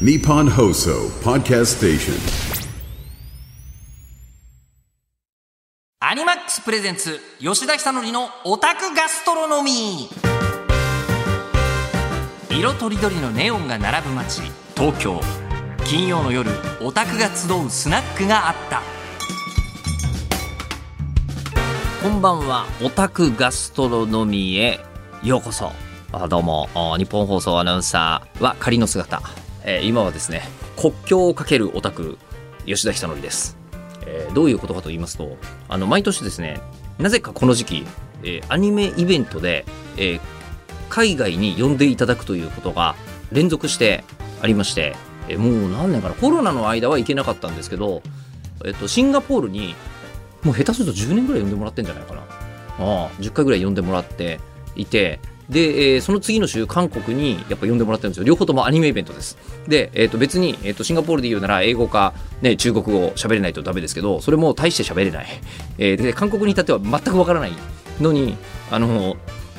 Nippon Hoso Podcast Station. アニマックスプレゼンツ吉田久典のオタクガストロノミー色とりどりのネオンが並ぶ街東京金曜の夜オタクが集うスナックがあった。こんばんはオタクガストロノミーへようこそ。あどうも。日本放送アナウンサーは仮の姿、えー今はですね国境をかけるオタク吉田久典です。えーどういうことかと言いますとあの毎年ですねなぜかこの時期、えーアニメイベントで、え海外に呼んでいただくということが連続してありまして、えもう何年かなコロナの間は行けなかったんですけど、えっとシンガポールにもう下手すると10年ぐらい呼んでもらってんじゃないかな。ああ10回ぐらい呼んでもらっていてで、えーその次の週韓国にやっぱ呼んでもらってるんですよ。両方ともアニメイベントです。で、えー、と別に、えー、とシンガポールで言うなら英語か、ね、中国語喋れないとダメですけどそれも大して喋れない、えーで韓国に至っては全くわからないのにあの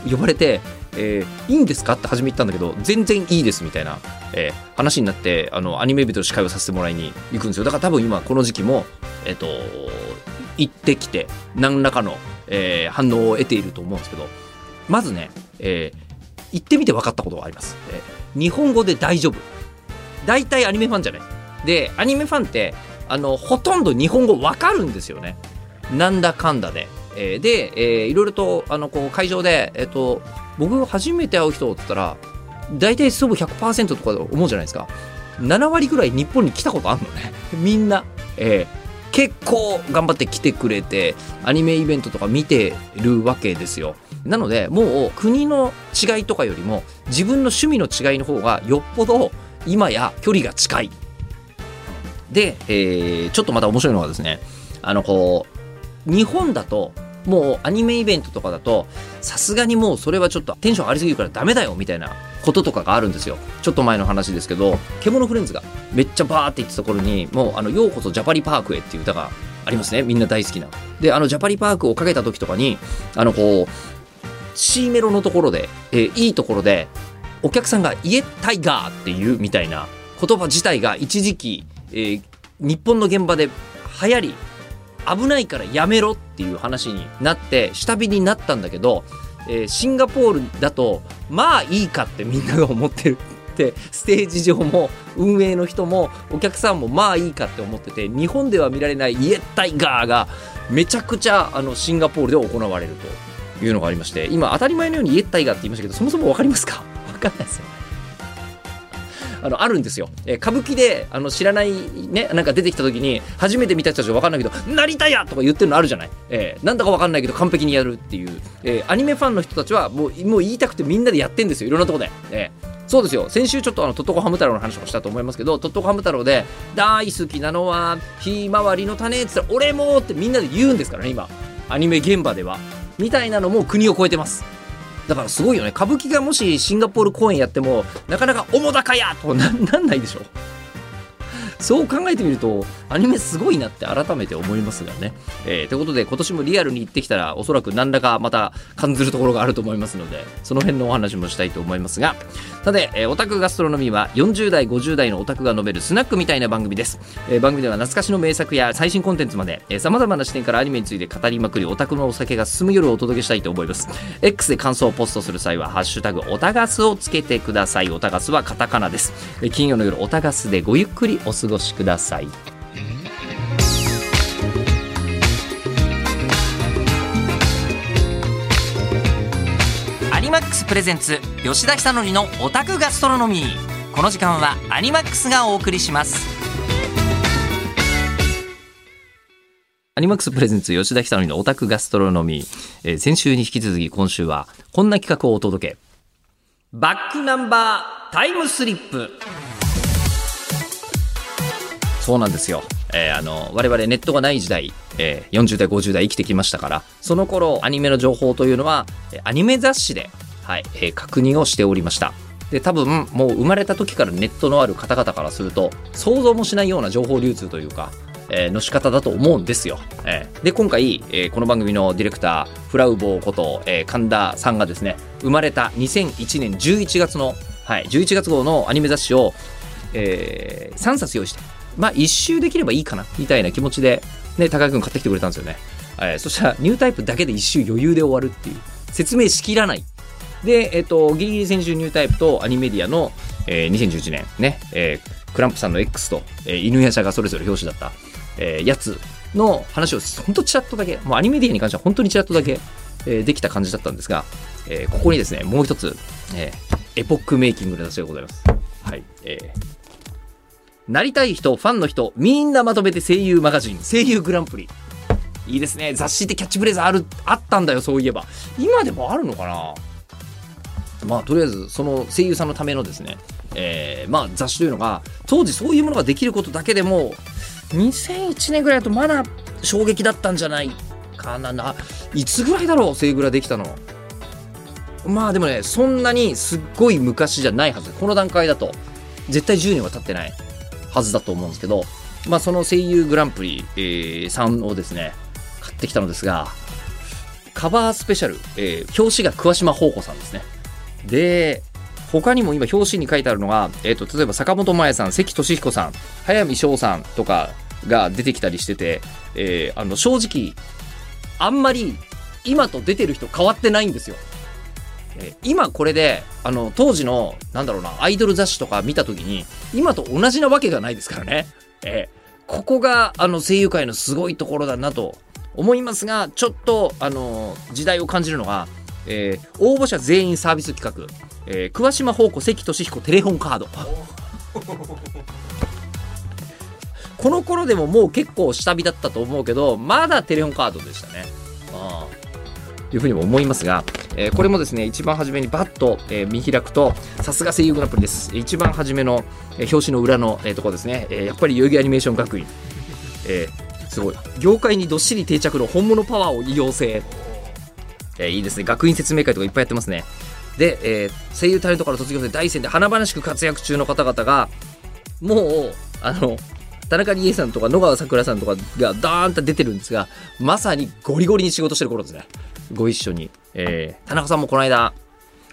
呼ばれて、えーいいんですかって初め言ったんだけど全然いいですみたいな、えー話になってあのアニメイベントの司会をさせてもらいに行くんですよ。だから多分今この時期もえっ、と行ってきて何らかの、えー反応を得ていると思うんですけど。まずね、えー行ってみて分かったことがあります、えー日本語で大丈夫。大体アニメファンじゃない。でアニメファンってあのほとんど日本語分かるんですよね。なんだかんだで、えーで、えーいろいろとあのこう会場で、えっと僕初めて会う人って言ったら大体すぐ100%とか思うじゃないですか。7割ぐらい日本に来たことあるのね。みんな、えー結構頑張って来てくれてアニメイベントとか見てるわけですよ。なのでもう国の違いとかよりも自分の趣味の違いの方がよっぽど今や距離が近い。で、えーちょっとまた面白いのがですねあのこう日本だともうアニメイベントとかだとさすがにもうそれはちょっとテンション上がりすぎるからダメだよみたいなこととかがあるんですよ。ちょっと前の話ですけど「獣フレンズ」がめっちゃバーって言ってた頃にもうあの「ようこそジャパリパークへ」っていう歌がありますね。みんな大好きな。であのジャパリパークをかけた時とかにあのこう C メロのところで、えーいいところでお客さんが「イエタイガー」っていうみたいな言葉自体が一時期、えー日本の現場で流行り危ないからやめろっていう話になって下火になったんだけど、えーシンガポールだとまあいいかってみんなが思ってるってステージ上も運営の人もお客さんもまあいいかって思ってて日本では見られないイエッタイガーがめちゃくちゃあのシンガポールで行われると。いうのがありまして今当たり前のようにイエッタイガって言いましたけどそもそも分かりますか？分かんないですよ。あのあるんですよ、え歌舞伎であの知らないねなんか出てきた時に初めて見た人たちは分かんないけど「成田や!」とか言ってるのあるじゃない、えーなんだか分かんないけど完璧にやるっていう、えーアニメファンの人たちはもうもう言いたくてみんなでやってんですよ。いろんなとこで、えーそうですよ。先週ちょっとあのトットコハム太郎の話もしたと思いますけどトットコハム太郎で「大好きなのはひまわりの種」っつったら「俺も!」ってみんなで言うんですからね今。アニメ現場では。みたいなのも国を越えてますだからすごいよね歌舞伎がもしシンガポール公演やってもなかなか「おもだかや!」とななんないでしょそう考えてみるとアニメすごいなって改めて思いますがね。えーということで今年もリアルに行ってきたらおそらく何らかまた感じるところがあると思いますのでその辺のお話もしたいと思いますが。さて、えーオタクガストロノミーは40代50代のオタクが述べるスナックみたいな番組です、えー番組では懐かしの名作や最新コンテンツまでさまざまな視点からアニメについて語りまくりオタクのお酒が進む夜をお届けしたいと思います。X で感想をポストする際は「ハッシュタグオタガス」をつけてください。オタガスはカタカナです。えー金曜の夜オタガスでごゆっくりお過過ごしください。アニマックスプレゼンツ吉田久典のオタクガストロノミー。この時間はアニマックスがお送りします。アニマックスプレゼンツ吉田久典のオタクガストロノミー、えー先週に引き続き今週はこんな企画をお届け。バックナンバータイムスリップ。そうなんですよ、えーあの我々ネットがない時代、えー40代50代生きてきましたからその頃アニメの情報というのはアニメ雑誌で、はいえー確認をしておりました。で多分もう生まれた時からネットのある方々からすると想像もしないような情報流通というか、えーの仕方だと思うんですよ、えーで今回、えーこの番組のディレクターフラウボーこと、えー神田さんがですね生まれた2001年11月の、はい、11月号のアニメ雑誌をえー3冊用意してまあ1周できればいいかなみたいな気持ちで、ね、高井君買ってきてくれたんですよね、えーそしたらニュータイプだけで1周余裕で終わるっていう説明しきらないで、えっ、と、ギリギリ先週ニュータイプとアニメディアの、えー2011年ね、えークランプさんの X と、えー犬やしゃがそれぞれ表紙だった、えーやつの話をほんとちらっとだけ、もうアニメディアに関しては本当にちらっとだけ、えーできた感じだったんですが、えーここにですね、もう一つ、えーエポックメイキングの出しでございます。はい。えーなりたい人、ファンの人、みんなまとめて声優マガジン、声優グランプリ。いいですね。雑誌ってキャッチフレーズある、あったんだよ、そういえば。今でもあるのかな？まあ、とりあえず、その声優さんのためのですね、えーまあ、雑誌というのが、当時そういうものができることだけでも、2001年ぐらいだとまだ衝撃だったんじゃないかな。ないつぐらいだろう、声優グラできたの？まあでもね、そんなにすっごい昔じゃないはず。この段階だと、絶対10年は経ってないはずだと思うんですけど、まあその声優グランプリ、えー、3をですね、買ってきたのですが、カバースペシャル、えー表紙が桑島宝子さんですね。で、他にも今表紙に書いてあるのが、えっ、と、例えば坂本真綾さん、関俊彦さん、早見翔さんとかが出てきたりしてて、えーあの、正直、あんまり今と出てる人変わってないんですよ。え今これで、あの、当時の、なんだろうな、アイドル雑誌とか見た時に、今と同じなわけがないですからね。えーここが、あの、声優界のすごいところだなと思いますが、ちょっと、あの、時代を感じるのが、えー応募者全員サービス企画、えー桑島宝子関俊彦テレホンカード。この頃でももう結構下火だったと思うけど、まだテレホンカードでしたね。ああというふうにも思いますが、えーこれもですね、一番初めにバッと、えー見開くと、さすが声優グランプリです。一番初めの、えー表紙の裏の、えーところですね、えーやっぱり代々木アニメーション学院。えーすごい。業界にどっしり定着の本物パワーを要請。えーいいですね。学院説明会とかいっぱいやってますね。で、えー声優タレントから卒業生大戦で華々しく活躍中の方々が、もう、あの、田中理恵さんとか野川さくらさんとかがダーンと出てるんですが、まさにゴリゴリに仕事してる頃ですね。ご一緒に。えー田中さんもこの間、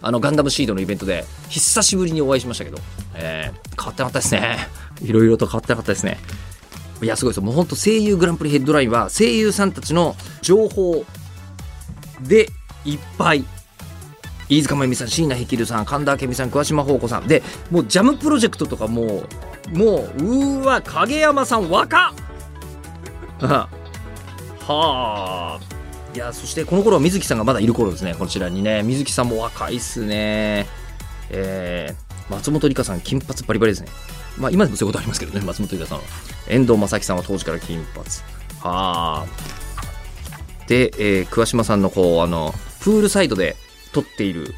あの、ガンダムシードのイベントで、久しぶりにお会いしましたけど、えー変わってなかったですね。いろいろと変わってなかったですね。いや、すごいです。もう本当声優グランプリヘッドラインは、声優さんたちの情報でいっぱい。飯塚真由美さん、椎名碧流さん、神田明美さん、桑島宝子さん。で、もうジャムプロジェクトとかもう、もう、うわ、影山さん若っ はあ。いや、そしてこの頃は水木さんがまだいる頃ですね。こちらにね。水木さんも若いっすね。えー、松本里香さん、金髪バリバリですね。まあ今でもそういうことありますけどね、松本里香さんは。遠藤正樹さんは当時から金髪。はあ。で、えー桑島さんのこう、あの、プールサイドで撮っている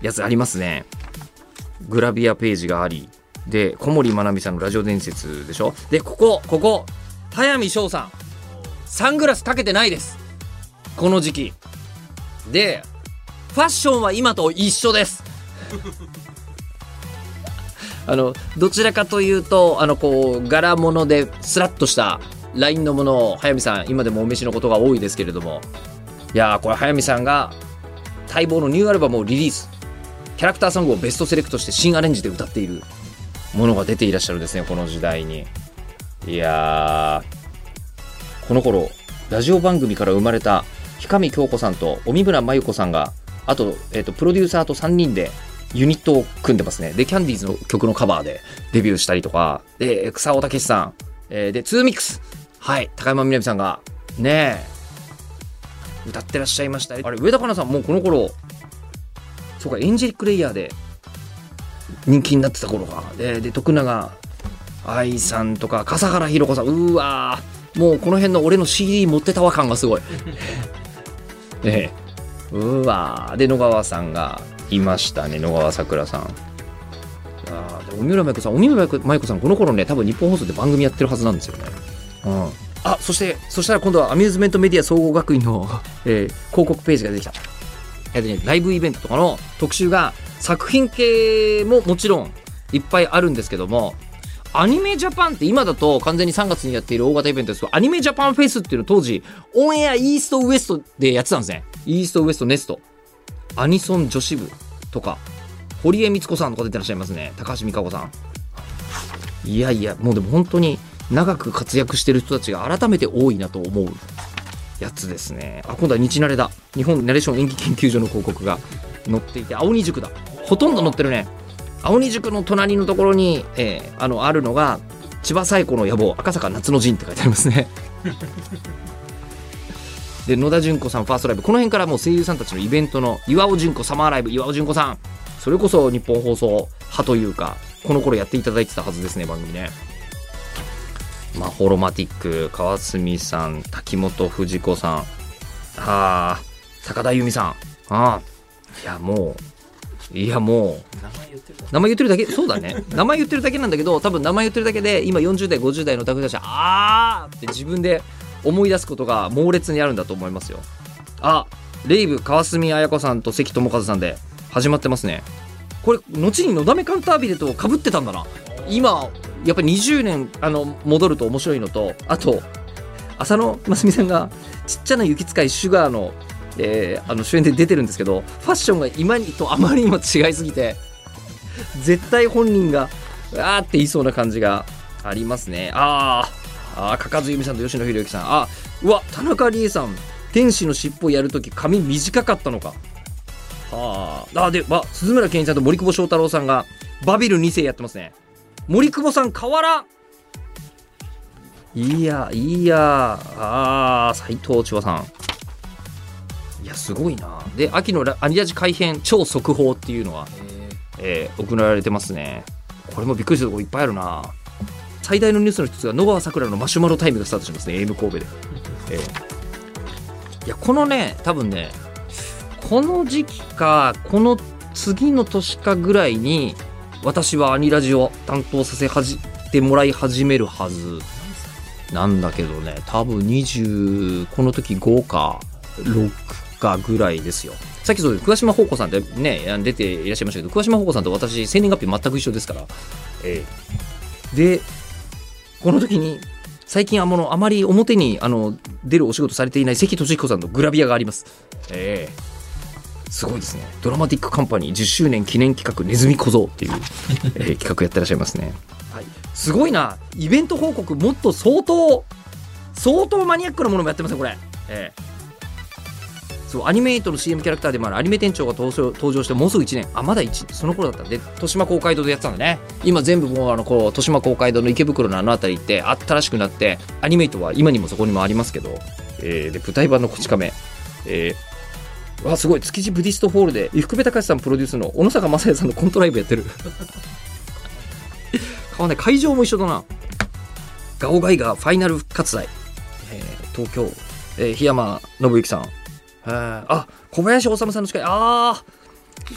やつありますね。グラビアページがあり。で、小森まなみさんのラジオ伝説でしょで、ここ、ここ、早見翔さん。サングラスかけてないです。この時期。で、ファッションは今と一緒です。あの、どちらかというと、あの、こう、柄物でスラッとしたラインのものを、早見さん、今でもお召しのことが多いですけれども、いや、これ、早見さんが、待望のニューアルバムをリリース。キャラクターソングをベストセレクトして新アレンジで歌っているものが出ていらっしゃるんですね、この時代に。いや、この頃、ラジオ番組から生まれた氷上京子さんと荻村真由子さんが、あと、えっ、と、プロデューサーと3人でユニットを組んでますね。で、キャンディーズの曲のカバーでデビューしたりとか、で、草尾武さん、えーで、ツーミックス。はい、高山みなみさんが、ねえ、歌ってらっしゃいました。あれ、上田香奈さんもうこの頃、そうか、エンジェリックレイヤーで人気になってた頃か。で、で徳永愛さんとか、笠原ひろ子さん、うーわーもうこの辺の俺の CD 持ってたわ感がすごい。ええ。うわで、野川さんがいましたね、野川さくらさん。あで、荻村真由子さん、荻村真由子さん、この頃ね、多分日本放送で番組やってるはずなんですよね。うん。あ、そして、そしたら今度はアミューズメントメディア総合学院の、えー広告ページが出てきた。えっとね、ライブイベントとかの特集が作品系ももちろんいっぱいあるんですけども、アニメジャパンって今だと完全に3月にやっている大型イベントですけど、アニメジャパンフェスっていうの当時、オンエアイーストウエストでやってたんですね。イーストウエストネスト。アニソン女子部とか、堀江光子さんとか出てらっしゃいますね。高橋美香子さん。いやいやもうでも本当に長く活躍してる人たちが改めて多いなと思うやつですねあ今度は日慣れだ日本ナレーション演技研究所の広告が載っていて青二塾だほとんど載ってるね青二塾の隣のところに、えーあのあるのが千葉最古の野望赤坂夏の陣って書いてありますね。で野田純子さんファーストライブ。この辺からもう声優さんたちのイベントの岩尾純子サマーライブ岩尾純子さん。それこそ日本放送派というかこの頃やっていただいてたはずですね番組ね。まあホロマティック川澄さん滝本藤子さん。あー高田由美さん。ああいやもういやもう。名前言ってるだけ？そうだね。名前言ってるだけなんだけど多分名前言ってるだけで今40代50代のタクたちはあって自分で思い出すことが猛烈にあるんだと思いますよ。あレイブ川澄綾子さんと関智和さんで始まってますね。これ後にのだめカンタービレとかぶってたんだな。今やっぱり20年あの戻ると面白いのとあと浅野真澄さんがちっちゃな雪使いシュガーの,、えーあの主演で出てるんですけどファッションが今にとあまりにも違いすぎて絶対本人があーって言いそうな感じがありますね。あーあかかずゆみさんと吉野博之さん。あうわ田中理恵さん。天使の尻尾やるとき髪短かったのか。ああでわ鈴村健一さんと森久保祥太郎さんがバビル2世やってますね。森久保さん河原いやいやあー斎藤千和さん。やすごいな。で秋のラアニラジ改編超速報っていうのは、えー送られてますね。これもびっくりするとこいっぱいあるな。最大のニュースの一つが野川さくらのマシュマロタイムがスタートしますね。AM 神戸で、えー。いやこのね多分ねこの時期かこの次の年かぐらいに私はアニラジを担当させはじてもらい始めるはず。なんだけどね多分20この時5か6かぐらいですよ。さっきそう桑島宝子さんってね出ていらっしゃいましたけど桑島宝子さんと私生年月日全く一緒ですから、ええ。でこの時に最近あのあまり表にあの出るお仕事されていない関俊彦さんのグラビアがあります。ええ。すごいですね。ドラマティックカンパニー10周年記念企画ネズミ小僧っていう、えー企画やってらっしゃいますね、はい、すごいな。イベント報告もっと相当相当マニアックなものもやってますねこれ。ええそうアニメイトの CM キャラクターでもあるアニメ店長が登場登場してもうすぐ1年。あまだ1その頃だったんで豊島公会堂でやってたんだね。今全部もうあのこう豊島公会堂の池袋のあの辺りって新しくなってアニメイトは今にもそこにもありますけど、えーで舞台版のこち亀。えーわすごい。築地ブディストホールで福部隆さんプロデュースの小野坂雅也さんのコントライブやってる。顔ね会場も一緒だな。ガオガイガーファイナル復活祭、えー東京、えー檜山信之さん。えー。あ小林修さんの司会。ああ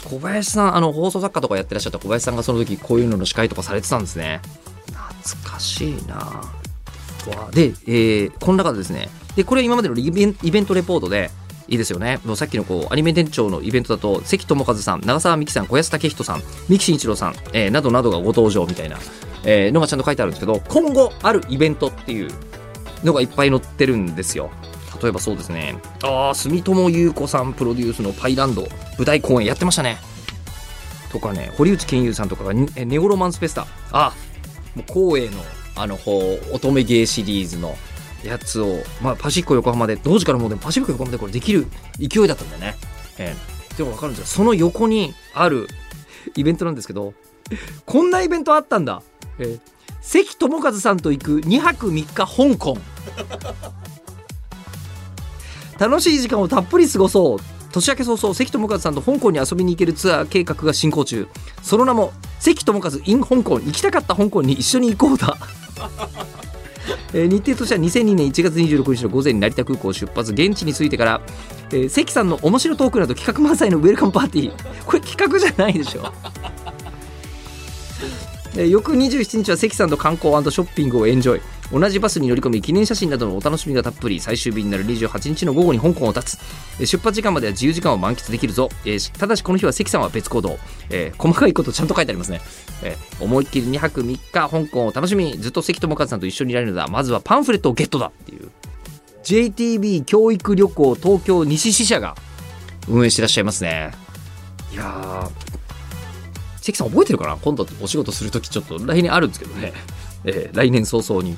小林さんあの放送作家とかやってらっしゃった小林さんがその時こういうのの司会とかされてたんですね。懐かしいな。わで、えーこの中でですね。でこれ今までのイベントレポートでいいですよね。もうさっきのこうアニメ店長のイベントだと関智和さん長澤美樹さん小安武人さん三木慎一郎さん、えーなどなどがご登場みたいな、えーのがちゃんと書いてあるんですけど今後あるイベントっていうのがいっぱい載ってるんですよ。例えばそうですね。ああ住友優子さんプロデュースのパイランド舞台公演やってましたね。とかね堀内健優さんとかがネオロマンスフェスタ。あもう光栄のあの乙女芸シリーズのやつを、まあ、パシフィコ横浜で当時からもうでもパシフィコ横浜でこれできる勢いだったんだよね。ええ。でも分かるんですがその横にあるイベントなんですけどこんなイベントあったんだ、ええ。関智和さんと行く2泊3日香港。楽しい時間をたっぷり過ごそう。年明け早々関智和さんと香港に遊びに行けるツアー計画が進行中。その名も関智和 in 香港行きたかった香港に一緒に行こうだ。えー日程としては2002年1月26日の午前に成田空港を出発現地に着いてから、えー関さんの面白トークなど企画満載のウェルカムパーティー。これ企画じゃないでしょ。えー翌27日は関さんと観光ショッピングをエンジョイ。同じバスに乗り込み記念写真などのお楽しみがたっぷり最終日になる28日の午後に香港を立つ。出発時間までは自由時間を満喫できるぞ、えーただしこの日は関さんは別行動、えー細かいことちゃんと書いてありますね、えー思いっきり2泊3日香港を楽しみ。にずっと関智和さんと一緒にいられるのだ。まずはパンフレットをゲットだ。っていう。JTB 教育旅行東京西支社が運営してらっしゃいますね。いや関さん覚えてるかな？今度お仕事するときちょっと来年あるんですけどね、えー来年早々に。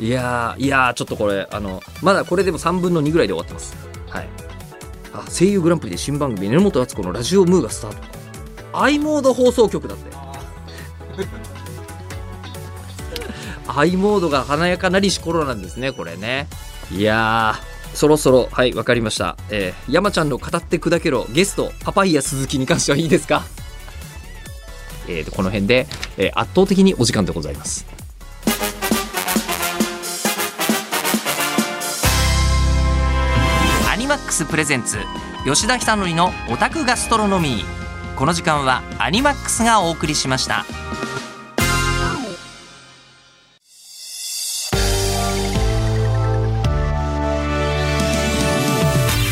いやーいやーちょっとこれあのまだこれでも3分の2ぐらいで終わってます。はい。あ声優グランプリで新番組榎本敦子のラジオムーがスタート。i モード放送局だって。アイモードが華やかなりし頃なんですねこれね。いやーそろそろはいわかりました。えー、山ちゃんの語って砕けろゲストパパイヤ鈴木に関してはいいですか？えーとこの辺で、えー圧倒的にお時間でございますックスプレゼンツ吉田久典のオタクガストロノミー。この時間はアニマックスがお送りしました。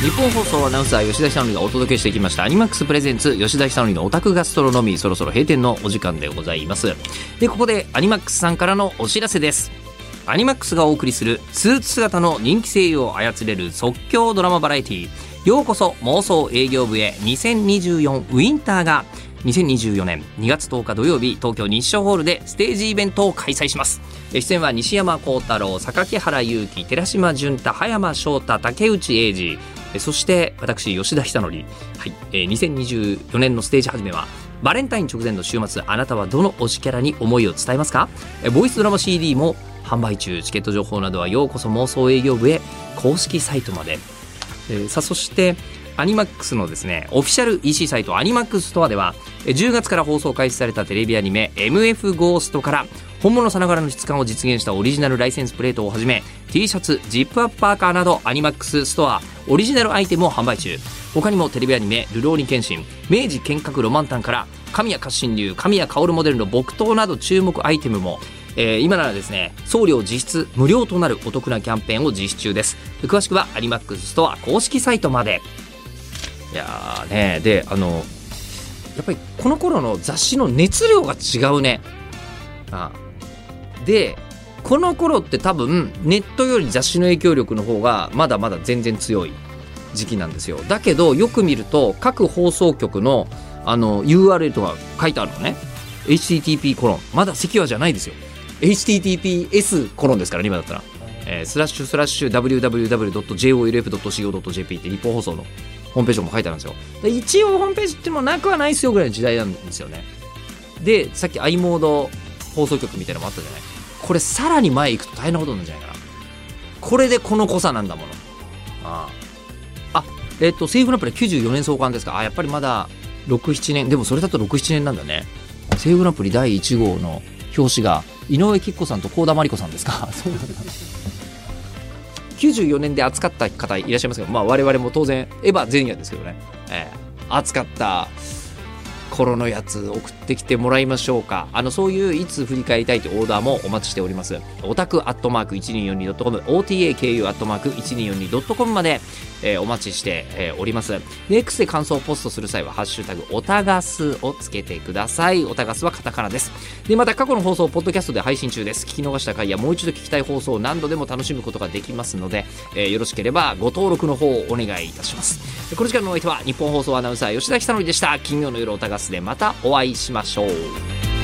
日本放送アナウンサー吉田久典がお届けしてきました。アニマックスプレゼンツ吉田久典のオタクガストロノミー。そろそろ閉店のお時間でございます。でここでアニマックスさんからのお知らせです。アニマックスがお送りするスーツ姿の人気声優を操れる即興ドラマバラエティようこそ妄想営業部へ。2024ウィンターが。2024年。2月10日土曜日東京日照ホールでステージイベントを開催します。出演は西山幸太郎榊原裕貴寺島純太葉山翔太竹内英二。そして私吉田久典、はい。えー2024年のステージ始めはバレンタイン直前の週末あなたはどの推しキャラに思いを伝えますか？ボイスドラマ CD も販売中チケット情報などはようこそ妄想営業部へ公式サイトまで。えーさあそしてアニマックスのですねオフィシャル EC サイトアニマックスストアでは10月から放送開始されたテレビアニメ MF ゴーストから本物さながらの質感を実現したオリジナルライセンスプレートをはじめ T シャツジップアップパーカーなどアニマックスストアオリジナルアイテムを販売中。他にもテレビアニメ「るろうに剣心」明治剣閣ロマンタンから神谷活心流神谷薫モデルの木刀など注目アイテムもえー今ならですね送料実質無料となるお得なキャンペーンを実施中です。詳しくはアニマックスストア公式サイトまで。いやーねであのやっぱりこの頃の雑誌の熱量が違うね。あでこの頃って多分ネットより雑誌の影響力の方がまだまだ全然強い時期なんですよ。だけどよく見ると各放送局のあの URL とか書いてあるのね。http コロン。まだ関和じゃないですよ。Https コロンですからね今だったら、えースラッシュスラッシュ www.jolf.co.jp って日本放送のホームページも書いてあるんですよ。で一応ホームページってもなくはないですよぐらいの時代なんですよね。でさっき i モード放送局みたいなのもあったじゃない。これさらに前行くと大変なことなんじゃないかな。これでこの濃さなんだもの。ああ。あえっ、と西武ランプレ94年創刊ですか。あやっぱりまだ67年。でもそれだと67年なんだね。西武ランプリ第1号の表紙が井上貴子さんと幸田真理子さんですか？そうなんだ94年で扱った方いらっしゃいますけど、まあ、我々も当然エヴァ前夜ですけどね、ええ扱った頃のやつ送ってきてもらいましょうか。あのそういういつ振り返りたいというオーダーもお待ちしております。オタクアットマーク 1242.com OTAKU アットマーク 1242.com まで、えーお待ちして、えーおります。で X で感想をポストする際は「ハッシュタグオタガス」をつけてください。オタガスはカタカナです。でまた過去の放送をポッドキャストで配信中です。聞き逃した回やもう一度聞きたい放送を何度でも楽しむことができますので、えーよろしければご登録の方をお願いいたします。この時間のお相手は日本放送アナウンサー吉田久典でした。金曜の夜オタガでまたお会いしましょう。